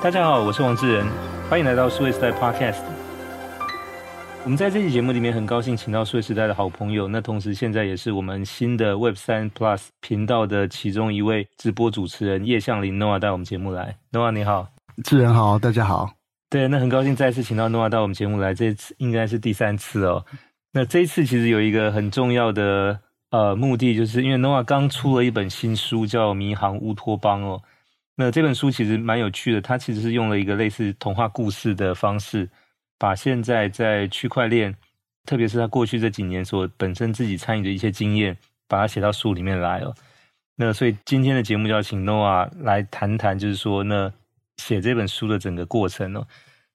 大家好，我是王志仁，欢迎来到数位时代 Podcast。我们在这期节目里面很高兴请到数位时代的好朋友，那同时现在也是我们新的 Web 三 Plus 频道的其中一位直播主持人叶向林 Noah 带我们节目来。Noah 你好，志仁好，大家好。对，那很高兴再次请到 Noah 到我们节目来，这次应该是第三次哦。那这一次其实有一个很重要的呃目的，就是因为 Noah 刚出了一本新书，叫《迷航乌托邦》哦。那这本书其实蛮有趣的，它其实是用了一个类似童话故事的方式，把现在在区块链，特别是他过去这几年所本身自己参与的一些经验，把它写到书里面来哦。那所以今天的节目就要请 Noah 来谈谈，就是说那写这本书的整个过程哦。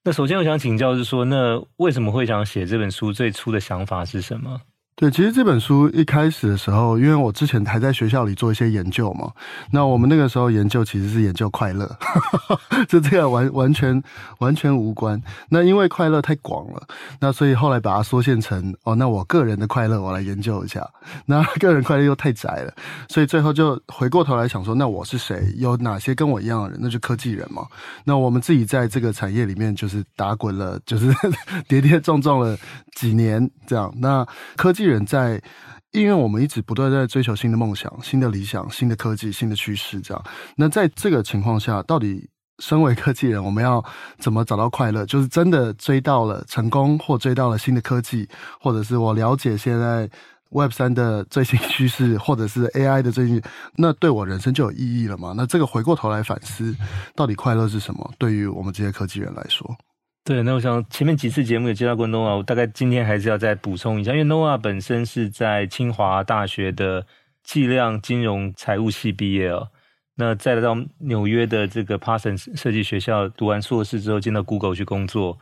那首先我想请教是说，那为什么会想写这本书？最初的想法是什么？对，其实这本书一开始的时候，因为我之前还在学校里做一些研究嘛，那我们那个时候研究其实是研究快乐，就这个完完全完全无关。那因为快乐太广了，那所以后来把它缩限成哦，那我个人的快乐我来研究一下。那个人快乐又太窄了，所以最后就回过头来想说，那我是谁？有哪些跟我一样的人？那就科技人嘛。那我们自己在这个产业里面就是打滚了，就是 跌跌撞撞了几年这样。那科技。人在，因为我们一直不断在追求新的梦想、新的理想、新的科技、新的趋势，这样。那在这个情况下，到底身为科技人，我们要怎么找到快乐？就是真的追到了成功，或追到了新的科技，或者是我了解现在 Web 三的最新趋势，或者是 AI 的最近，那对我人生就有意义了吗？那这个回过头来反思，到底快乐是什么？对于我们这些科技人来说。对，那我想前面几次节目也介绍过 Noah，我大概今天还是要再补充一下，因为 Noah 本身是在清华大学的计量金融财务系毕业哦，那再来到纽约的这个 Parsons 设计学校读完硕士之后，进到 Google 去工作，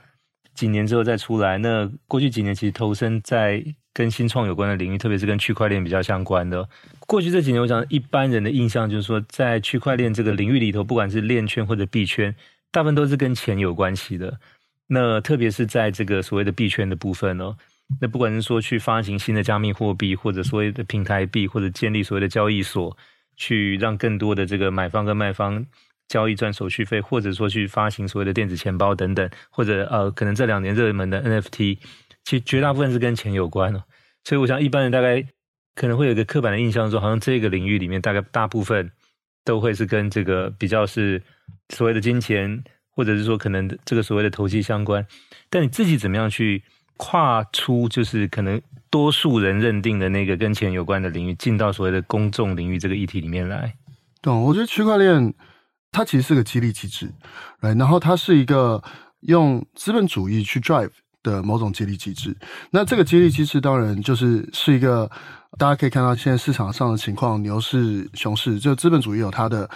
几年之后再出来。那过去几年其实投身在跟新创有关的领域，特别是跟区块链比较相关的。过去这几年，我想一般人的印象就是说，在区块链这个领域里头，不管是链圈或者币圈，大部分都是跟钱有关系的。那特别是在这个所谓的币圈的部分哦，那不管是说去发行新的加密货币，或者所谓的平台币，或者建立所谓的交易所，去让更多的这个买方跟卖方交易赚手续费，或者说去发行所谓的电子钱包等等，或者呃，可能这两年热门的 NFT，其实绝大部分是跟钱有关哦。所以我想一般人大概可能会有一个刻板的印象说，好像这个领域里面大概大部分都会是跟这个比较是所谓的金钱。或者是说，可能这个所谓的投机相关，但你自己怎么样去跨出，就是可能多数人认定的那个跟钱有关的领域，进到所谓的公众领域这个议题里面来？对，我觉得区块链它其实是个激励机制，然后它是一个用资本主义去 drive 的某种激励机制。那这个激励机制当然就是是一个大家可以看到现在市场上的情况，牛市、熊市，就资本主义有它的。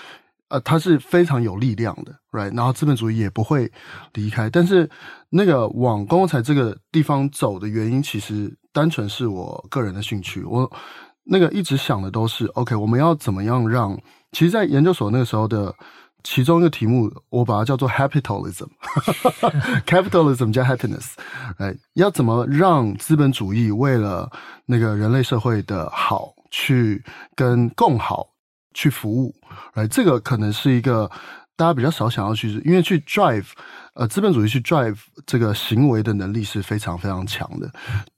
呃，它是非常有力量的，right？然后资本主义也不会离开。但是那个往公共财这个地方走的原因，其实单纯是我个人的兴趣。我那个一直想的都是，OK，我们要怎么样让？其实，在研究所那个时候的其中一个题目，我把它叫做 Happitalism，Capitalism 加 Happiness，哎，要怎么让资本主义为了那个人类社会的好，去跟共好。去服务，来，这个可能是一个大家比较少想要去，因为去 drive，呃，资本主义去 drive 这个行为的能力是非常非常强的，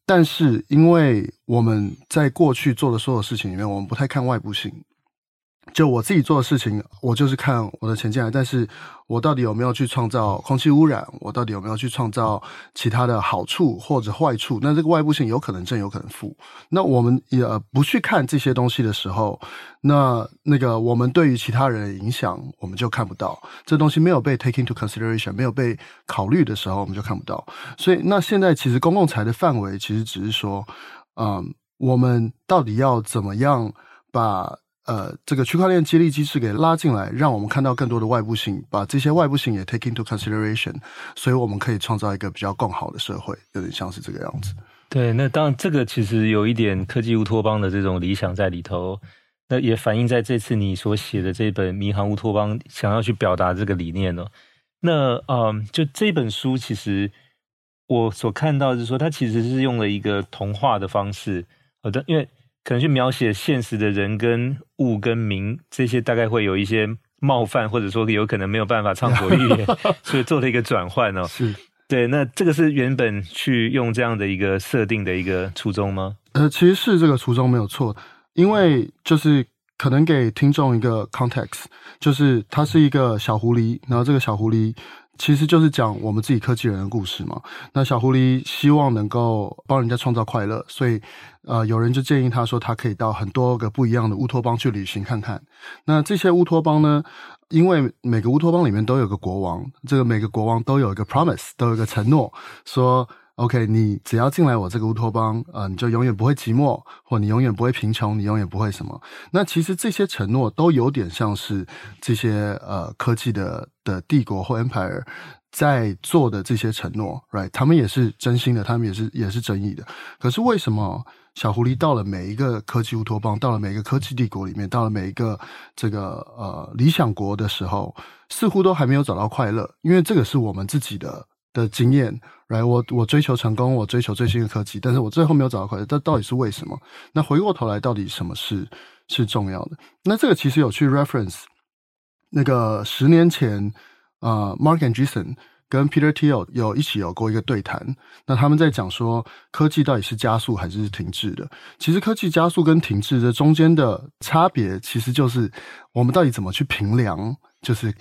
但是因为我们在过去做的所有事情里面，我们不太看外部性。就我自己做的事情，我就是看我的钱进来，但是我到底有没有去创造空气污染？我到底有没有去创造其他的好处或者坏处？那这个外部性有可能正，有可能负。那我们也不去看这些东西的时候，那那个我们对于其他人的影响，我们就看不到。这东西没有被 take into consideration，没有被考虑的时候，我们就看不到。所以，那现在其实公共财的范围其实只是说，嗯，我们到底要怎么样把。呃，这个区块链激励机制给拉进来，让我们看到更多的外部性，把这些外部性也 take into consideration，所以我们可以创造一个比较更好的社会，有点像是这个样子。对，那当然这个其实有一点科技乌托邦的这种理想在里头，那也反映在这次你所写的这本《迷航乌托邦》想要去表达这个理念哦。那嗯，就这本书，其实我所看到的是说，它其实是用了一个童话的方式，好的，因为。可能去描写现实的人跟物跟名这些，大概会有一些冒犯，或者说有可能没有办法畅所欲言，所以做了一个转换哦。是，对，那这个是原本去用这样的一个设定的一个初衷吗？呃，其实是这个初衷没有错，因为就是可能给听众一个 context，就是它是一个小狐狸，然后这个小狐狸。其实就是讲我们自己科技人的故事嘛。那小狐狸希望能够帮人家创造快乐，所以呃，有人就建议他说，他可以到很多个不一样的乌托邦去旅行看看。那这些乌托邦呢，因为每个乌托邦里面都有个国王，这个每个国王都有一个 promise，都有一个承诺，说。OK，你只要进来我这个乌托邦，呃，你就永远不会寂寞，或你永远不会贫穷，你永远不会什么。那其实这些承诺都有点像是这些呃科技的的帝国或 empire 在做的这些承诺，right？他们也是真心的，他们也是也是真意的。可是为什么小狐狸到了每一个科技乌托邦，到了每一个科技帝国里面，到了每一个这个呃理想国的时候，似乎都还没有找到快乐？因为这个是我们自己的。的经验，来，我我追求成功，我追求最新的科技，但是我最后没有找到快乐，这到底是为什么？那回过头来，到底什么是是重要的？那这个其实有去 reference 那个十年前啊，，Mark and Jason 跟 Peter Thiel 有一起有过一个对谈，那他们在讲说科技到底是加速还是停滞的？其实科技加速跟停滞这中间的差别，其实就是我们到底怎么去评量，就是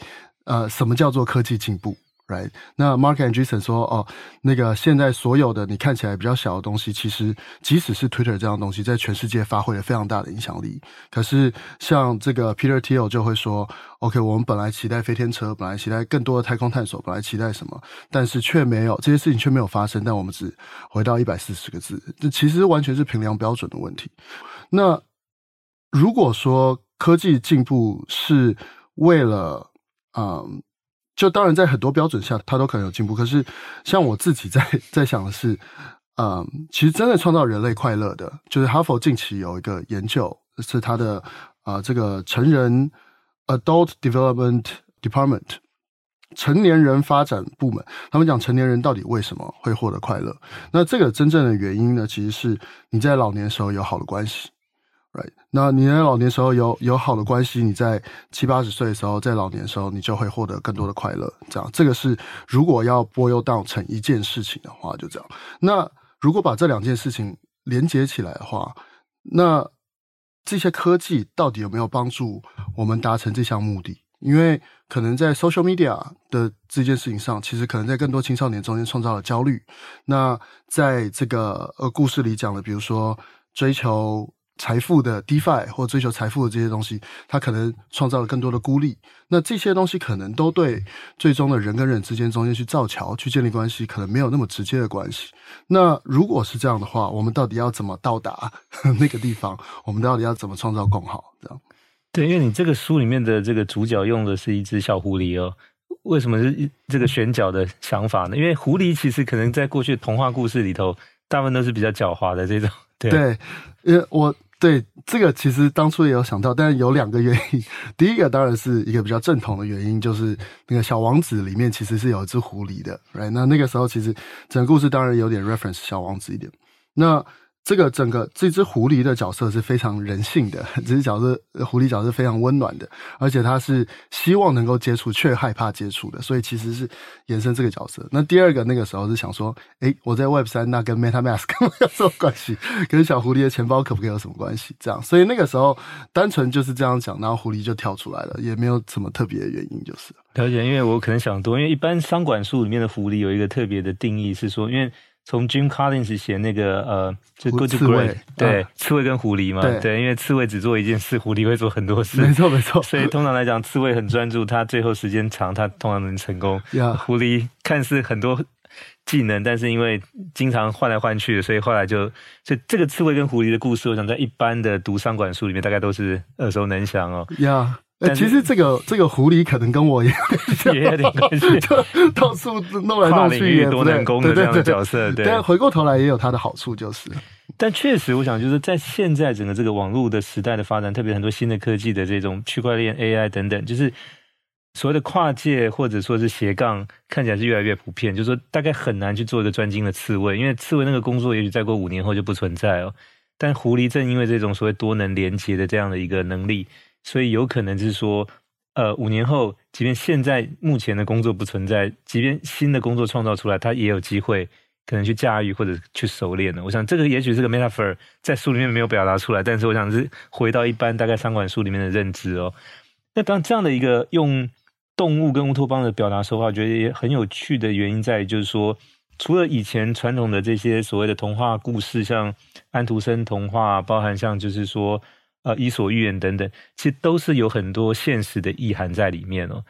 呃，什么叫做科技进步？Right，那 Mark Andreessen 说，哦，那个现在所有的你看起来比较小的东西，其实即使是 Twitter 这样东西，在全世界发挥了非常大的影响力。可是像这个 Peter Thiel 就会说，OK，我们本来期待飞天车，本来期待更多的太空探索，本来期待什么，但是却没有这些事情却没有发生。但我们只回到一百四十个字，这其实完全是评量标准的问题。那如果说科技进步是为了，嗯。就当然，在很多标准下，它都可能有进步。可是，像我自己在 在想的是，嗯，其实真的创造人类快乐的，就是哈佛近期有一个研究，是他的啊、这个成人 Adult Development Department 成年人发展部门，他们讲成年人到底为什么会获得快乐？那这个真正的原因呢，其实是你在老年时候有好的关系。Right. 那你在老年时候有有好的关系，你在七八十岁的时候，在老年时候，你就会获得更多的快乐。这样，这个是如果要 boil down 成一件事情的话，就这样。那如果把这两件事情连接起来的话，那这些科技到底有没有帮助我们达成这项目的？因为可能在 social media 的这件事情上，其实可能在更多青少年中间创造了焦虑。那在这个呃故事里讲的，比如说追求。财富的 DeFi 或追求财富的这些东西，它可能创造了更多的孤立。那这些东西可能都对最终的人跟人之间中间去造桥、去建立关系，可能没有那么直接的关系。那如果是这样的话，我们到底要怎么到达那个地方？我们到底要怎么创造共好？这样。对，因为你这个书里面的这个主角用的是一只小狐狸哦。为什么是这个选角的想法呢？因为狐狸其实可能在过去童话故事里头，大部分都是比较狡猾的这种。对，对，因为我。对，这个其实当初也有想到，但是有两个原因。第一个当然是一个比较正统的原因，就是那个小王子里面其实是有一只狐狸的，right？那那个时候其实整个故事当然有点 reference 小王子一点。那这个整个这只狐狸的角色是非常人性的，这只角色狐狸角色非常温暖的，而且他是希望能够接触却害怕接触的，所以其实是延伸这个角色。那第二个那个时候是想说，诶，我在 Web 三那跟 MetaMask 有什么关系？跟小狐狸的钱包可不可以有什么关系？这样，所以那个时候单纯就是这样讲，然后狐狸就跳出来了，也没有什么特别的原因，就是。了解，因为我可能想多，因为一般商管术里面的狐狸有一个特别的定义是说，因为。从 Jim Collins 写那个呃，就 Good to Great，对，啊、刺猬跟狐狸嘛，对，对，因为刺猬只做一件事，狐狸会做很多事，没错没错。所以通常来讲，刺猬很专注，它最后时间长，它通常能成功。Yeah. 狐狸看似很多技能，但是因为经常换来换去，所以后来就，所以这个刺猬跟狐狸的故事，我想在一般的读商管书里面，大概都是耳熟能详哦。Yeah. 哎，其实这个这个狐狸可能跟我也也有点关系，就到处弄来弄去，多能攻的这样的角色。对，但回过头来也有它的好处，就是。但确实，我想就是在现在整个这个网络的时代的发展，特别很多新的科技的这种区块链、AI 等等，就是所谓的跨界或者说是斜杠，看起来是越来越普遍。就是说，大概很难去做一个专精的刺猬，因为刺猬那个工作也许再过五年后就不存在哦。但狐狸正因为这种所谓多能连接的这样的一个能力。所以有可能是说，呃五年后，即便现在目前的工作不存在，即便新的工作创造出来，他也有机会可能去驾驭或者去熟练的。我想这个也许是个 metaphor 在书里面没有表达出来，但是我想是回到一般大概三管书里面的认知哦。那当这样的一个用动物跟乌托邦的表达手法，我觉得也很有趣的原因在于，就是说。除了以前传统的这些所谓的童话故事，像安徒生童话，包含像就是说呃伊索寓言等等，其实都是有很多现实的意涵在里面哦。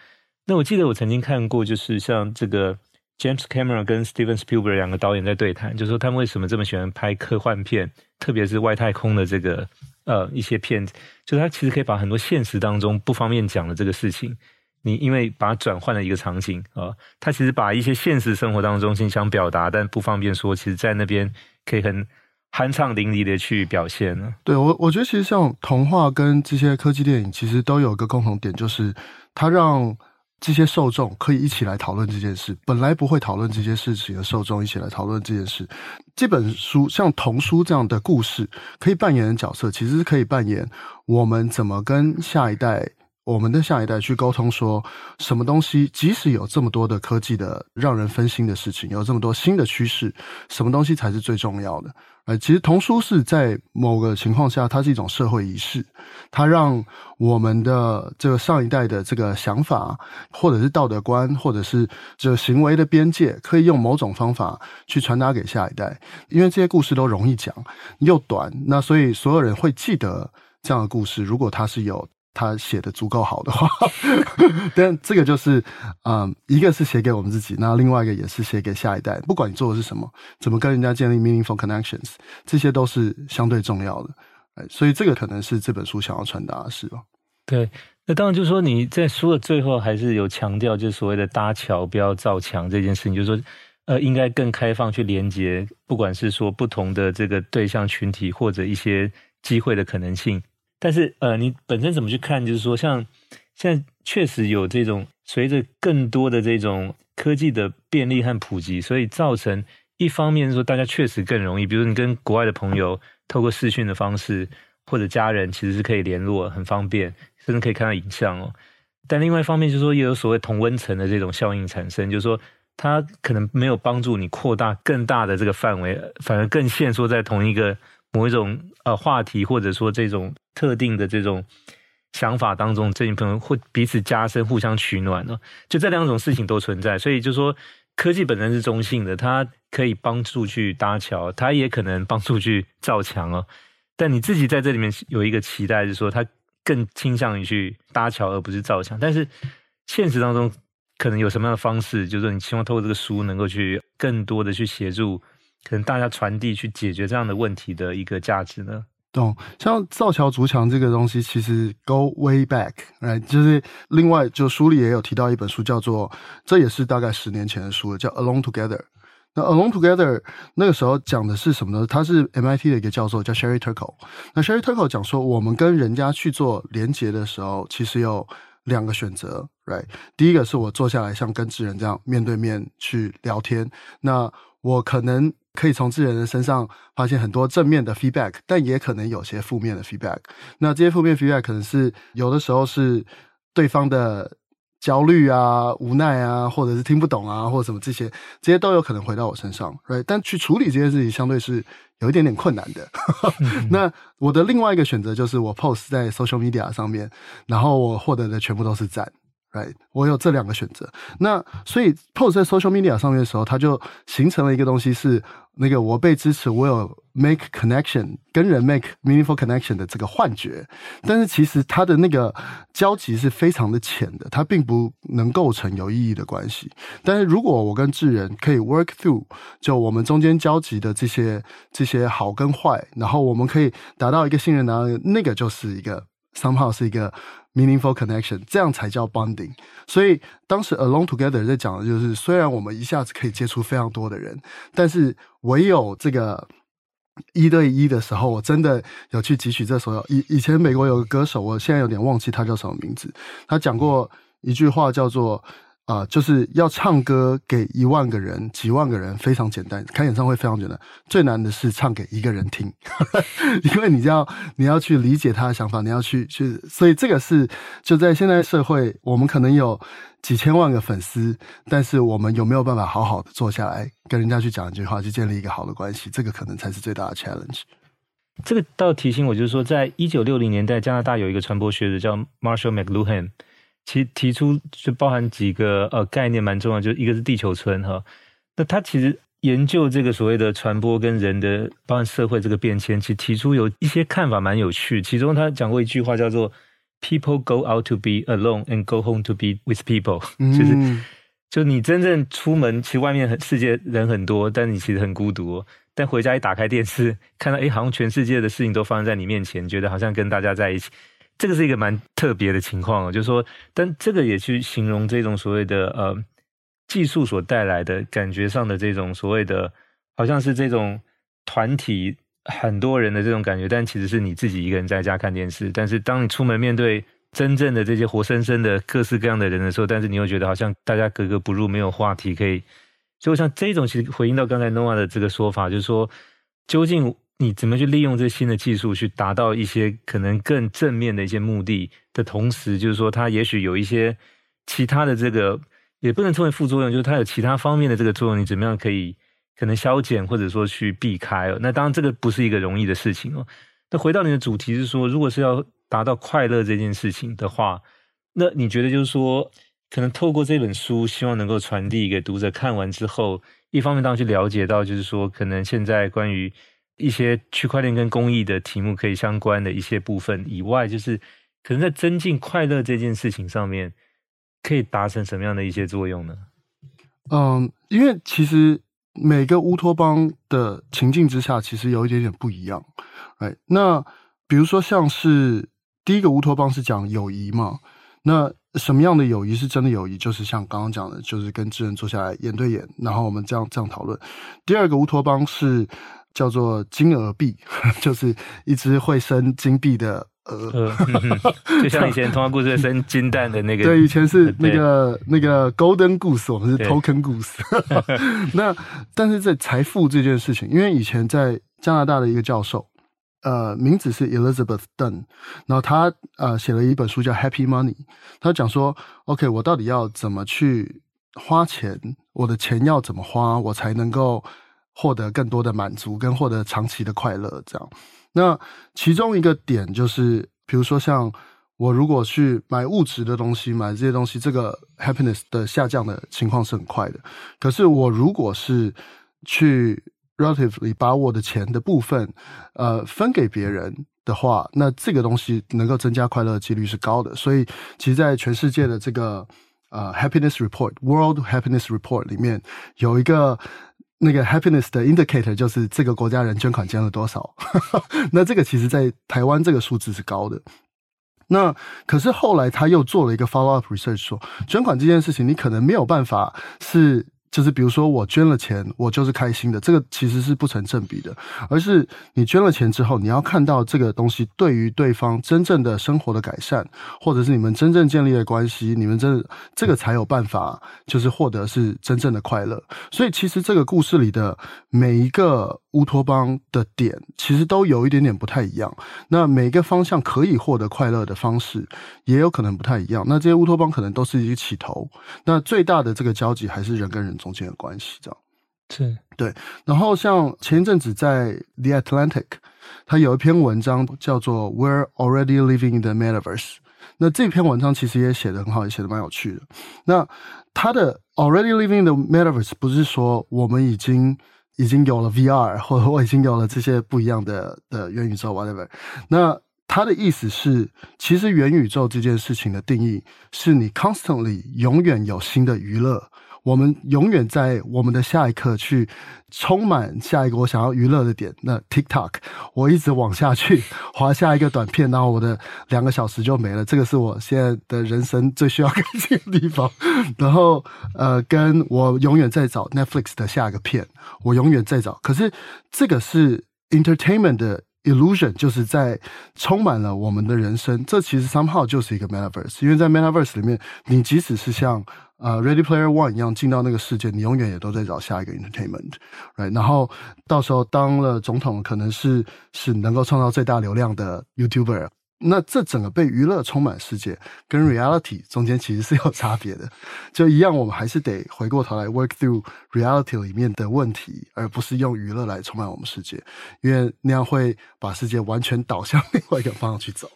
那我记得我曾经看过，就是像这个 James Cameron 跟 Steven Spielberg 两个导演在对谈，就是说他们为什么这么喜欢拍科幻片，特别是外太空的这个呃一些片子，就他其实可以把很多现实当中不方便讲的这个事情。你因为把它转换了一个场景啊，他其实把一些现实生活当中心想表达但不方便说，其实在那边可以很酣畅淋漓的去表现呢。对，我，我觉得其实像童话跟这些科技电影，其实都有一个共同点，就是它让这些受众可以一起来讨论这件事。本来不会讨论这些事情的受众，一起来讨论这件事。这本书像童书这样的故事，可以扮演的角色，其实是可以扮演我们怎么跟下一代。我们的下一代去沟通，说什么东西，即使有这么多的科技的让人分心的事情，有这么多新的趋势，什么东西才是最重要的？呃，其实童书是在某个情况下，它是一种社会仪式，它让我们的这个上一代的这个想法，或者是道德观，或者是这个行为的边界，可以用某种方法去传达给下一代。因为这些故事都容易讲，又短，那所以所有人会记得这样的故事。如果它是有。他写的足够好的话，但这个就是，嗯，一个是写给我们自己，那另外一个也是写给下一代。不管你做的是什么，怎么跟人家建立 meaningful connections，这些都是相对重要的。所以这个可能是这本书想要传达的事吧。对，那当然就是说你在书的最后还是有强调，就是所谓的搭桥不要造墙这件事情，就是说，呃，应该更开放去连接，不管是说不同的这个对象群体或者一些机会的可能性。但是，呃，你本身怎么去看？就是说，像现在确实有这种随着更多的这种科技的便利和普及，所以造成一方面是说大家确实更容易，比如你跟国外的朋友透过视讯的方式，或者家人其实是可以联络，很方便，甚至可以看到影像哦。但另外一方面，就是说也有所谓同温层的这种效应产生，就是说它可能没有帮助你扩大更大的这个范围，反而更限缩在同一个。某一种呃话题，或者说这种特定的这种想法当中，这群朋友会彼此加深、互相取暖呢。就这两种事情都存在，所以就说科技本身是中性的，它可以帮助去搭桥，它也可能帮助去造墙哦。但你自己在这里面有一个期待，是说它更倾向于去搭桥，而不是造墙。但是现实当中可能有什么样的方式，就是说你希望透过这个书能够去更多的去协助。可能大家传递去解决这样的问题的一个价值呢？懂，像造桥筑墙这个东西，其实 go way back，来，就是另外就书里也有提到一本书，叫做这也是大概十年前的书了，叫 Alone Together。那 Alone Together 那个时候讲的是什么呢？他是 MIT 的一个教授，叫 Sherry Turkle。那 Sherry Turkle 讲说，我们跟人家去做连接的时候，其实有两个选择，right？第一个是我坐下来像跟智人这样面对面去聊天，那我可能。可以从智人的身上发现很多正面的 feedback，但也可能有些负面的 feedback。那这些负面 feedback 可能是有的时候是对方的焦虑啊、无奈啊，或者是听不懂啊，或者什么这些，这些都有可能回到我身上，right？但去处理这件事情相对是有一点点困难的。那我的另外一个选择就是我 post 在 social media 上面，然后我获得的全部都是赞。Right, 我有这两个选择，那所以 post 在 social media 上面的时候，它就形成了一个东西，是那个我被支持，我有 make connection 跟人 make meaningful connection 的这个幻觉，但是其实它的那个交集是非常的浅的，它并不能构成有意义的关系。但是如果我跟智人可以 work through，就我们中间交集的这些这些好跟坏，然后我们可以达到一个信任，然后那个就是一个 somehow 是一个。Meaningful connection，这样才叫 bonding。所以当时 Alone Together 在讲的就是，虽然我们一下子可以接触非常多的人，但是唯有这个一对一的时候，我真的有去汲取这所有。以以前美国有个歌手，我现在有点忘记他叫什么名字，他讲过一句话叫做啊、就是要唱歌给一万个人、几万个人非常简单，开演唱会非常简单。最难的是唱给一个人听，因为你要你要去理解他的想法，你要去去，所以这个是就在现在社会，我们可能有几千万个粉丝，但是我们有没有办法好好的坐下来跟人家去讲一句话，去建立一个好的关系，这个可能才是最大的 challenge。这个倒提醒我，就是说，在一九六零年代，加拿大有一个传播学者叫 Marshall McLuhan。其提出就包含几个呃概念蛮重要，就一个是地球村哈。那他其实研究这个所谓的传播跟人的包含社会这个变迁，其实提出有一些看法蛮有趣。其中他讲过一句话叫做 “People go out to be alone and go home to be with people”，就是就你真正出门，其实外面很世界人很多，但你其实很孤独。但回家一打开电视，看到哎，好像全世界的事情都发生在你面前，觉得好像跟大家在一起。这个是一个蛮特别的情况，就是说，但这个也去形容这种所谓的呃技术所带来的感觉上的这种所谓的，好像是这种团体很多人的这种感觉，但其实是你自己一个人在家看电视。但是当你出门面对真正的这些活生生的各式各样的人的时候，但是你又觉得好像大家格格不入，没有话题可以。所以像这种，其实回应到刚才 Noah 的这个说法，就是说究竟。你怎么去利用这新的技术去达到一些可能更正面的一些目的的同时，就是说它也许有一些其他的这个也不能称为副作用，就是它有其他方面的这个作用，你怎么样可以可能消减或者说去避开？那当然这个不是一个容易的事情哦。那回到你的主题是说，如果是要达到快乐这件事情的话，那你觉得就是说，可能透过这本书，希望能够传递给读者看完之后，一方面当然去了解到，就是说可能现在关于一些区块链跟公益的题目可以相关的一些部分以外，就是可能在增进快乐这件事情上面，可以达成什么样的一些作用呢？嗯，因为其实每个乌托邦的情境之下，其实有一点点不一样。哎，那比如说像是第一个乌托邦是讲友谊嘛，那什么样的友谊是真的友谊？就是像刚刚讲的，就是跟智人坐下来眼对眼，然后我们这样这样讨论。第二个乌托邦是。叫做金鹅币，就是一只会生金币的鹅，嗯，就像以前童话故事生金蛋的那个。对，以前是那个那个 Golden Goose，我们是 Token Goose。那但是在财富这件事情，因为以前在加拿大的一个教授，呃，名字是 Elizabeth Dunn，然后他呃写了一本书叫 Happy Money，他讲说，OK，我到底要怎么去花钱？我的钱要怎么花，我才能够。获得更多的满足跟获得长期的快乐，这样。那其中一个点就是，比如说像我如果去买物质的东西，买这些东西，这个 happiness 的下降的情况是很快的。可是我如果是去 relatively 把我的钱的部分，呃，分给别人的话，那这个东西能够增加快乐的几率是高的。所以，其实，在全世界的这个呃 happiness report，World Happiness Report 里面有一个。那个 happiness 的 indicator 就是这个国家人捐款捐了多少，那这个其实在台湾这个数字是高的。那可是后来他又做了一个 follow up research，说捐款这件事情你可能没有办法是。就是比如说，我捐了钱，我就是开心的。这个其实是不成正比的，而是你捐了钱之后，你要看到这个东西对于对方真正的生活的改善，或者是你们真正建立的关系，你们真的这个才有办法，就是获得是真正的快乐。所以，其实这个故事里的每一个乌托邦的点，其实都有一点点不太一样。那每一个方向可以获得快乐的方式，也有可能不太一样。那这些乌托邦可能都是一个起头，那最大的这个交集还是人跟人中间的关系，这样是对。然后像前一阵子在 The Atlantic，它有一篇文章叫做 "We're Already Living in the Metaverse"。那这篇文章其实也写得很好，也写得蛮有趣的。那它的 "Already Living in the Metaverse" 不是说我们已经已经有了 VR，或者我已经有了这些不一样的的元宇宙 whatever。那他的意思是，其实元宇宙这件事情的定义是你 constantly 永远有新的娱乐。我们永远在我们的下一刻去充满下一个我想要娱乐的点。那 TikTok，我一直往下去 滑下一个短片，然后我的两个小时就没了。这个是我现在的人生最需要改进的地方。然后呃，跟我永远在找 Netflix 的下一个片，我永远在找。可是这个是 entertainment 的 illusion，就是在充满了我们的人生。这其实 somehow 就是一个 metaverse，因为在 metaverse 里面，你即使是像呃，Ready Player One 一样进到那个世界，你永远也都在找下一个 entertainment，right？然后到时候当了总统，可能是是能够创造最大流量的 YouTuber。那这整个被娱乐充满世界，跟 reality 中间其实是有差别的。就一样，我们还是得回过头来 work through reality 里面的问题，而不是用娱乐来充满我们世界，因为那样会把世界完全导向另外一个方向去走。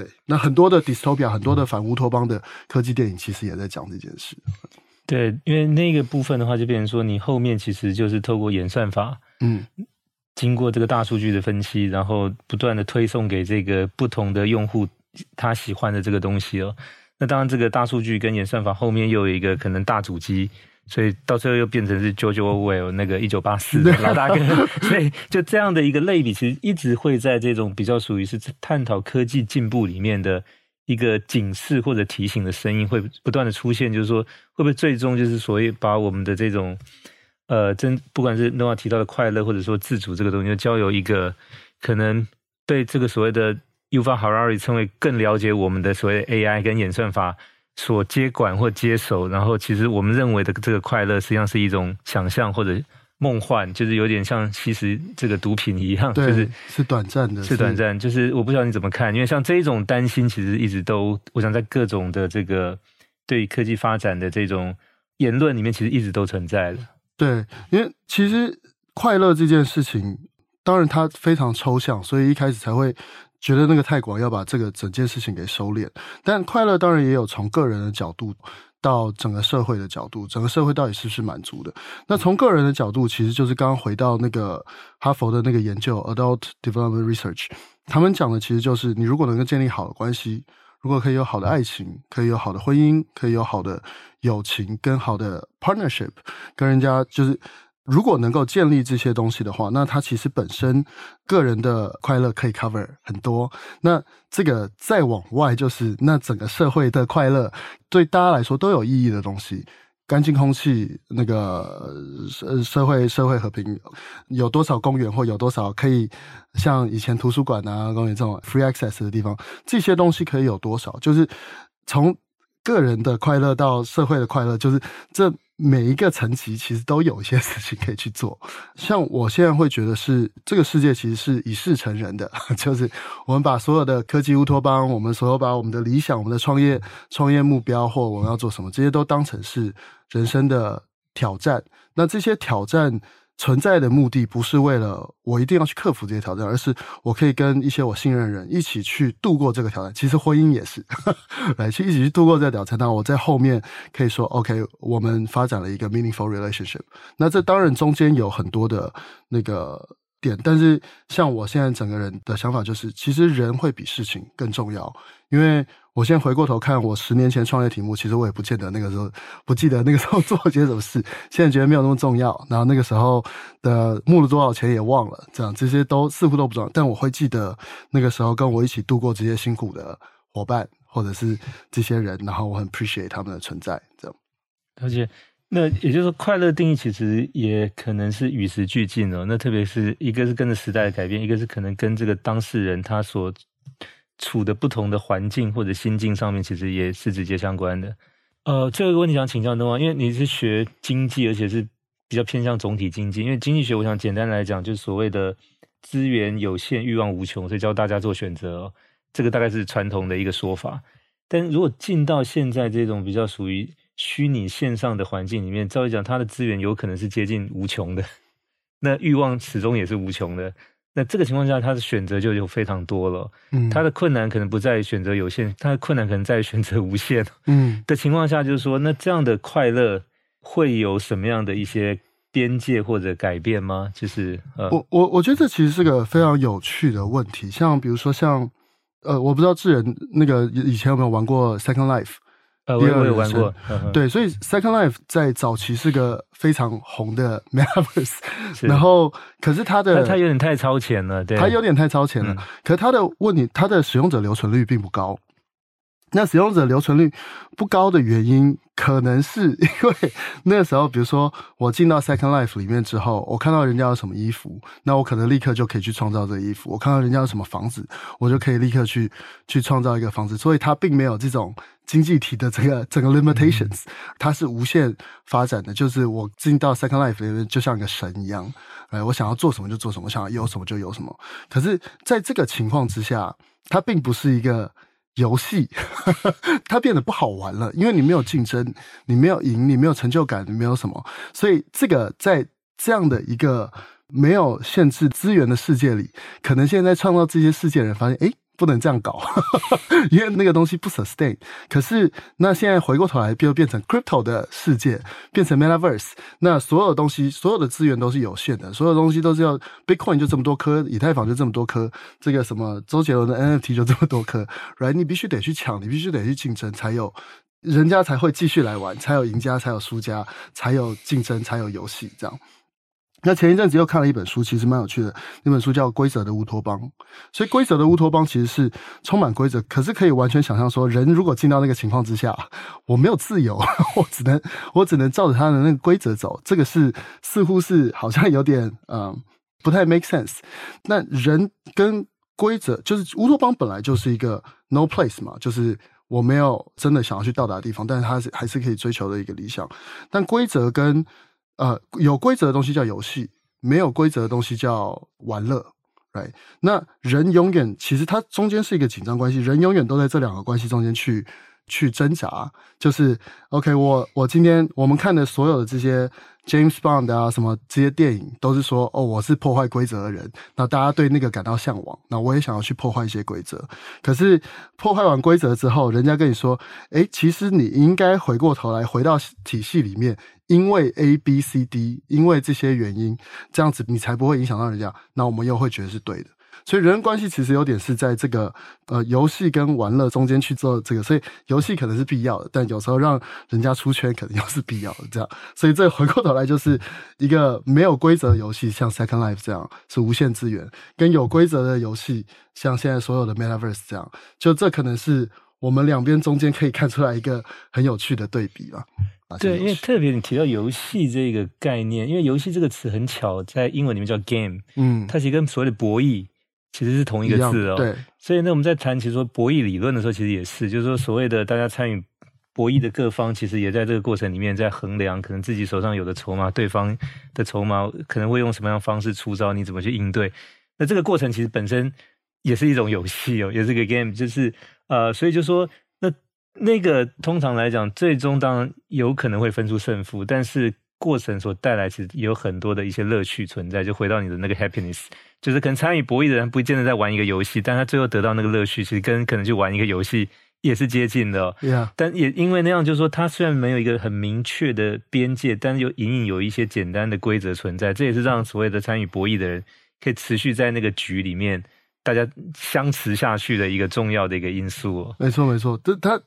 对，那很多的 dystopia，很多的反乌托邦的科技电影，其实也在讲这件事。对，因为那个部分的话，就变成说，你后面其实就是透过演算法，嗯，经过这个大数据的分析，然后不断的推送给这个不同的用户他喜欢的这个东西哦。那当然，这个大数据跟演算法后面又有一个可能大主机。所以到最后又变成是 George Orwell 那个一九八四的老大哥，所以就这样的一个类比，其实一直会在这种比较属于是探讨科技进步里面的一个警示或者提醒的声音，会不断的出现，就是说会不会最终就是所谓把我们的这种呃真不管是 Noah 提到的快乐或者说自主这个东西，就交由一个可能被这个所谓的 Yuval Harari 称为更了解我们的所谓的 AI 跟演算法。所接管或接手，然后其实我们认为的这个快乐，实际上是一种想象或者梦幻，就是有点像其实这个毒品一样，就是是短暂的，是短暂。就是我不知道你怎么看，因为像这一种担心，其实一直都，我想在各种的这个对科技发展的这种言论里面，其实一直都存在的。对，因为其实快乐这件事情，当然它非常抽象，所以一开始才会。觉得那个太广，要把这个整件事情给收敛。但快乐当然也有从个人的角度到整个社会的角度，整个社会到底是不是满足的？那从个人的角度，其实就是刚刚回到那个哈佛的那个研究 （Adult Development Research），他们讲的其实就是你如果能够建立好的关系，如果可以有好的爱情，可以有好的婚姻，可以有好的友情跟好的 partnership，跟人家就是。如果能够建立这些东西的话，那它其实本身个人的快乐可以 cover 很多。那这个再往外，就是那整个社会的快乐，对大家来说都有意义的东西。干净空气，那个社社会社会和平，有多少公园或有多少可以像以前图书馆啊、公园这种 free access 的地方，这些东西可以有多少？就是从个人的快乐到社会的快乐，就是这。每一个层级其实都有一些事情可以去做，像我现在会觉得是这个世界其实是一视成人的，就是我们把所有的科技乌托邦，我们所有把我们的理想、我们的创业创业目标或我们要做什么，这些都当成是人生的挑战。那这些挑战。存在的目的不是为了我一定要去克服这些挑战，而是我可以跟一些我信任的人一起去度过这个挑战。其实婚姻也是，来去一起去度过这个挑战。那我在后面可以说，OK，我们发展了一个 meaningful relationship。那这当然中间有很多的那个点，但是像我现在整个人的想法就是，其实人会比事情更重要，因为。我现在回过头看我十年前创业题目，其实我也不见得那个时候不记得那个时候 做了些什么事，现在觉得没有那么重要。然后那个时候的募了多少钱也忘了，这样这些都似乎都不重要。但我会记得那个时候跟我一起度过这些辛苦的伙伴，或者是这些人，然后我很 appreciate 他们的存在。这样，而且那也就是说，快乐定义其实也可能是与时俱进哦。那特别是一个是跟着时代的改变，一个是可能跟这个当事人他所。处的不同的环境或者心境上面，其实也是直接相关的。呃，最后一个问题想请教的话，因为你是学经济，而且是比较偏向总体经济。因为经济学，我想简单来讲，就是所谓的资源有限，欲望无穷，所以教大家做选择哦。这个大概是传统的一个说法。但如果进到现在这种比较属于虚拟线上的环境里面，照理讲，它的资源有可能是接近无穷的，那欲望始终也是无穷的。那这个情况下，他的选择就有非常多了。嗯，他的困难可能不在于选择有限，他的困难可能在于选择无限。嗯，的情况下，就是说，那这样的快乐会有什么样的一些边界或者改变吗？就是，呃，我我我觉得这其实是个非常有趣的问题。像比如说像，像呃，我不知道智人那个以前有没有玩过 Second Life。我我有玩过，对，所以 Second Life 在早期是个非常红的 Metaverse，然后可是它的它有点太超前了，对，它有点太超前了。可是它的问题，它的使用者留存率并不高。那使用者留存率不高的原因，可能是因为 那个时候，比如说我进到 Second Life 里面之后，我看到人家有什么衣服，那我可能立刻就可以去创造这个衣服。我看到人家有什么房子，我就可以立刻去去创造一个房子。所以它并没有这种经济体的这个整个 limitations，它是无限发展的。就是我进到 Second Life 里面，就像一个神一样，哎，我想要做什么就做什么，我想要有什么就有什么。可是在这个情况之下，它并不是一个。游戏 它变得不好玩了，因为你没有竞争，你没有赢，你没有成就感，你没有什么，所以这个在这样的一个没有限制资源的世界里，可能现在创造这些世界的人发现，诶。不能这样搞，因为那个东西不 sustain。可是那现在回过头来，就变成 crypto 的世界，变成 metaverse。那所有东西，所有的资源都是有限的，所有东西都是要 Bitcoin 就这么多颗，以太坊就这么多颗，这个什么周杰伦的 NFT 就这么多颗，right？你必须得去抢，你必须得去竞争，才有人家才会继续来玩，才有赢家，才有输家，才有竞争，才有游戏这样。那前一阵子又看了一本书，其实蛮有趣的。那本书叫《规则的乌托邦》，所以《规则的乌托邦》其实是充满规则，可是可以完全想象说，人如果进到那个情况之下，我没有自由，我只能我只能照着他的那个规则走。这个是似乎是好像有点嗯不太 make sense。那人跟规则就是乌托邦本来就是一个 no place 嘛，就是我没有真的想要去到达的地方，但是它是还是可以追求的一个理想。但规则跟呃，有规则的东西叫游戏，没有规则的东西叫玩乐，right？那人永远其实它中间是一个紧张关系，人永远都在这两个关系中间去去挣扎。就是 OK，我我今天我们看的所有的这些 James Bond 啊，什么这些电影，都是说哦，我是破坏规则的人，那大家对那个感到向往，那我也想要去破坏一些规则。可是破坏完规则之后，人家跟你说，诶，其实你应该回过头来回到体系里面。因为 A、B、C、D，因为这些原因，这样子你才不会影响到人家。那我们又会觉得是对的。所以人人关系其实有点是在这个呃游戏跟玩乐中间去做这个。所以游戏可能是必要的，但有时候让人家出圈可能又是必要的。这样，所以这回过头来就是一个没有规则的游戏，像 Second Life 这样是无限资源；跟有规则的游戏，像现在所有的 Metaverse 这样，就这可能是我们两边中间可以看出来一个很有趣的对比吧。对，因为特别你提到游戏这个概念，因为游戏这个词很巧，在英文里面叫 game，嗯，它其实跟所谓的博弈其实是同一个字哦。对，所以呢，我们在谈其实说博弈理论的时候，其实也是，就是说所谓的大家参与博弈的各方，其实也在这个过程里面在衡量，可能自己手上有的筹码，对方的筹码可能会用什么样的方式出招，你怎么去应对？那这个过程其实本身也是一种游戏哦，也是个 game，就是呃，所以就说。那个通常来讲，最终当然有可能会分出胜负，但是过程所带来其实有很多的一些乐趣存在。就回到你的那个 happiness，就是可能参与博弈的人不见得在玩一个游戏，但他最后得到那个乐趣，其实跟可能去玩一个游戏也是接近的。Yeah. 但也因为那样，就是说他虽然没有一个很明确的边界，但是又隐隐有一些简单的规则存在。这也是让所谓的参与博弈的人可以持续在那个局里面。大家相持下去的一个重要的一个因素哦，没错没错，这他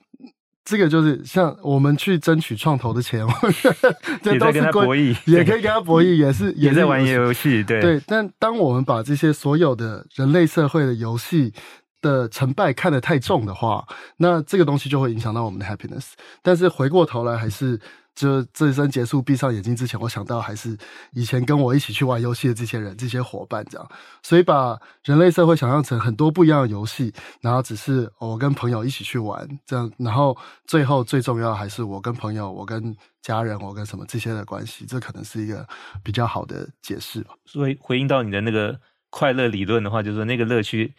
这个就是像我们去争取创投的钱，也在跟他博弈，也可以跟他博弈，也是也在玩游戏，对对。但当我们把这些所有的人类社会的游戏的成败看得太重的话，那这个东西就会影响到我们的 happiness。但是回过头来还是。就这一生结束，闭上眼睛之前，我想到还是以前跟我一起去玩游戏的这些人、这些伙伴这样。所以把人类社会想象成很多不一样的游戏，然后只是我跟朋友一起去玩这样，然后最后最重要还是我跟朋友、我跟家人、我跟什么这些的关系，这可能是一个比较好的解释吧。所以回应到你的那个快乐理论的话，就是说那个乐趣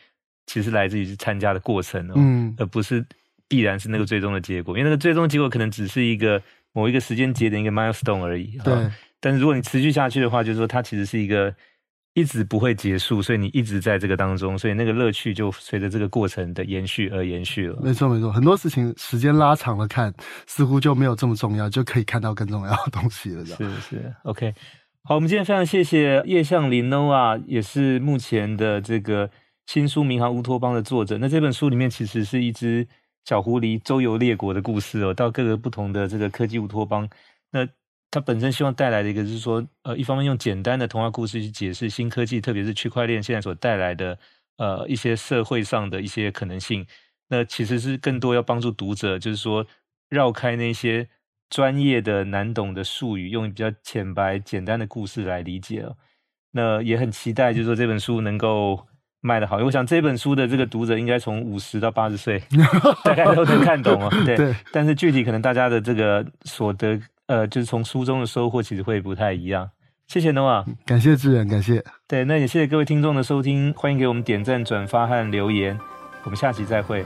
其实来自于是参加的过程哦，嗯，而不是必然是那个最终的结果，因为那个最终结果可能只是一个。某一个时间节点一个 milestone 而已，对。但是如果你持续下去的话，就是说它其实是一个一直不会结束，所以你一直在这个当中，所以那个乐趣就随着这个过程的延续而延续了。没错，没错，很多事情时间拉长了看，似乎就没有这么重要，就可以看到更重要的东西了。是是，OK。好，我们今天非常谢谢叶向林 Noah，也是目前的这个新书《民航乌托邦》的作者。那这本书里面其实是一只。小狐狸周游列国的故事哦，到各个不同的这个科技乌托邦。那他本身希望带来的一个就是说，呃，一方面用简单的童话故事去解释新科技，特别是区块链现在所带来的呃一些社会上的一些可能性。那其实是更多要帮助读者，就是说绕开那些专业的难懂的术语，用比较浅白简单的故事来理解哦。那也很期待，就是说这本书能够卖得好。我想这本书的这个读者应该从五十到八十岁，大概都能看懂哦。对，对，但是具体可能大家的这个所得，呃，就是从书中的收获，其实会不太一样。谢谢 Noah，感谢志远，感谢。对，那也谢谢各位听众的收听，欢迎给我们点赞、转发和留言，我们下期再会。